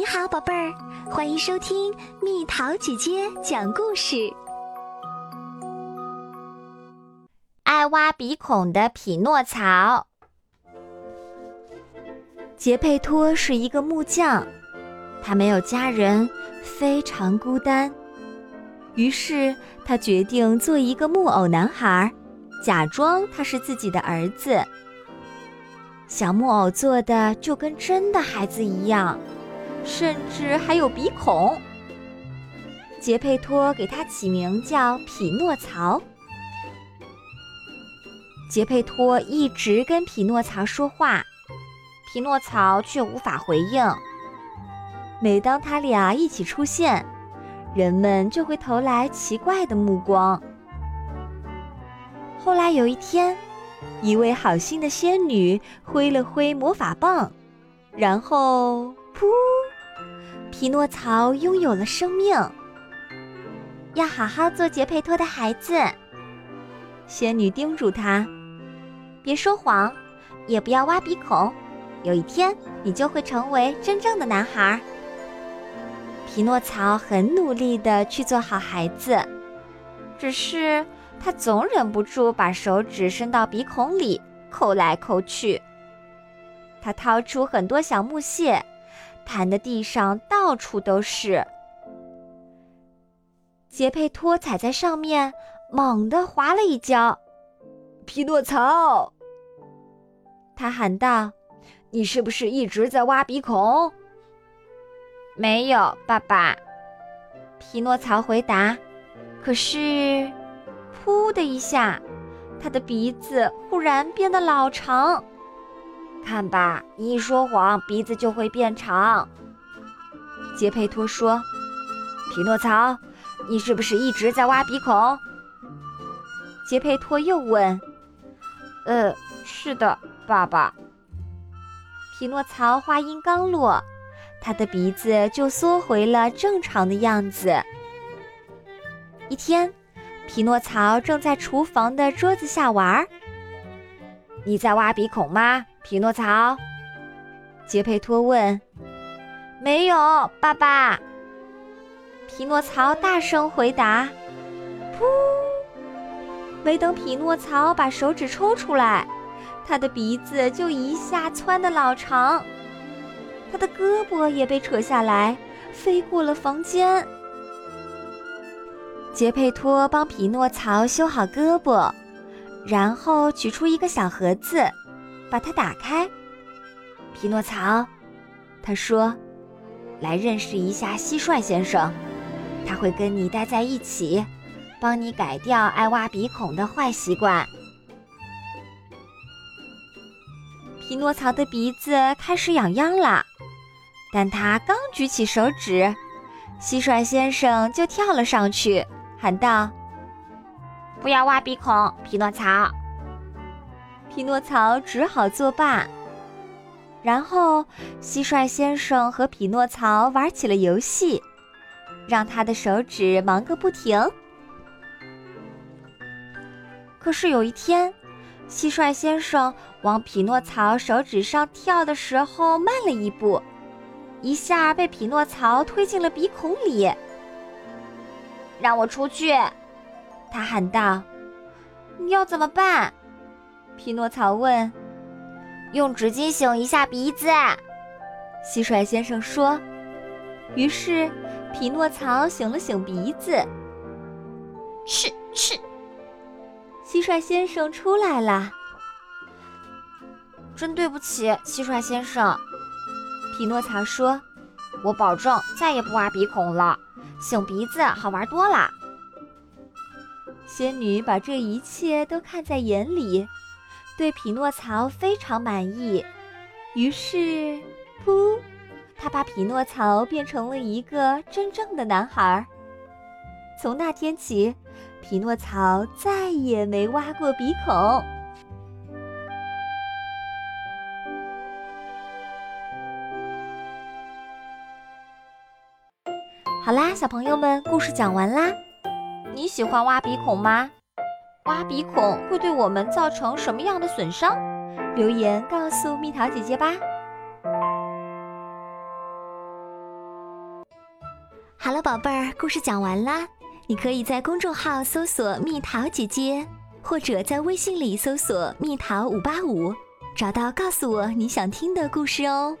你好，宝贝儿，欢迎收听蜜桃姐姐讲故事。爱挖鼻孔的匹诺曹。杰佩托是一个木匠，他没有家人，非常孤单。于是他决定做一个木偶男孩，假装他是自己的儿子。小木偶做的就跟真的孩子一样。甚至还有鼻孔。杰佩托给他起名叫匹诺曹。杰佩托一直跟匹诺曹说话，匹诺曹却无法回应。每当他俩一起出现，人们就会投来奇怪的目光。后来有一天，一位好心的仙女挥了挥魔法棒，然后噗。匹诺曹拥有了生命。要好好做杰佩托的孩子，仙女叮嘱他：“别说谎，也不要挖鼻孔。有一天，你就会成为真正的男孩。”匹诺曹很努力的去做好孩子，只是他总忍不住把手指伸到鼻孔里抠来抠去。他掏出很多小木屑。弹的地上到处都是，杰佩托踩在上面，猛地滑了一跤。匹诺曹，他喊道：“你是不是一直在挖鼻孔？”“没有，爸爸。”匹诺曹回答。可是，噗的一下，他的鼻子忽然变得老长。看吧，你一说谎，鼻子就会变长。杰佩托说：“匹诺曹，你是不是一直在挖鼻孔？”杰佩托又问：“呃，是的，爸爸。”匹诺曹话音刚落，他的鼻子就缩回了正常的样子。一天，匹诺曹正在厨房的桌子下玩。“你在挖鼻孔吗？”匹诺曹，杰佩托问：“没有，爸爸。”匹诺曹大声回答：“噗！”没等匹诺曹把手指抽出来，他的鼻子就一下窜得老长，他的胳膊也被扯下来，飞过了房间。杰佩托帮匹诺曹修好胳膊，然后取出一个小盒子。把它打开，匹诺曹，他说：“来认识一下蟋蟀先生，他会跟你待在一起，帮你改掉爱挖鼻孔的坏习惯。”匹诺曹的鼻子开始痒痒了，但他刚举起手指，蟋蟀先生就跳了上去，喊道：“不要挖鼻孔，匹诺曹。”匹诺曹只好作罢。然后，蟋蟀先生和匹诺曹玩起了游戏，让他的手指忙个不停。可是有一天，蟋蟀先生往匹诺曹手指上跳的时候慢了一步，一下被匹诺曹推进了鼻孔里。让我出去！他喊道：“你要怎么办？”匹诺曹问：“用纸巾擤一下鼻子。”蟋蟀先生说。于是，匹诺曹擤了擤鼻子。是是！蟋蟀先生出来了。真对不起，蟋蟀先生。匹诺曹说：“我保证再也不挖鼻孔了，擤鼻子好玩多了。”仙女把这一切都看在眼里。对匹诺曹非常满意，于是，噗，他把匹诺曹变成了一个真正的男孩。从那天起，匹诺曹再也没挖过鼻孔。好啦，小朋友们，故事讲完啦。你喜欢挖鼻孔吗？挖鼻孔会对我们造成什么样的损伤？留言告诉蜜桃姐姐吧。好了，宝贝儿，故事讲完啦。你可以在公众号搜索“蜜桃姐姐”，或者在微信里搜索“蜜桃五八五”，找到告诉我你想听的故事哦。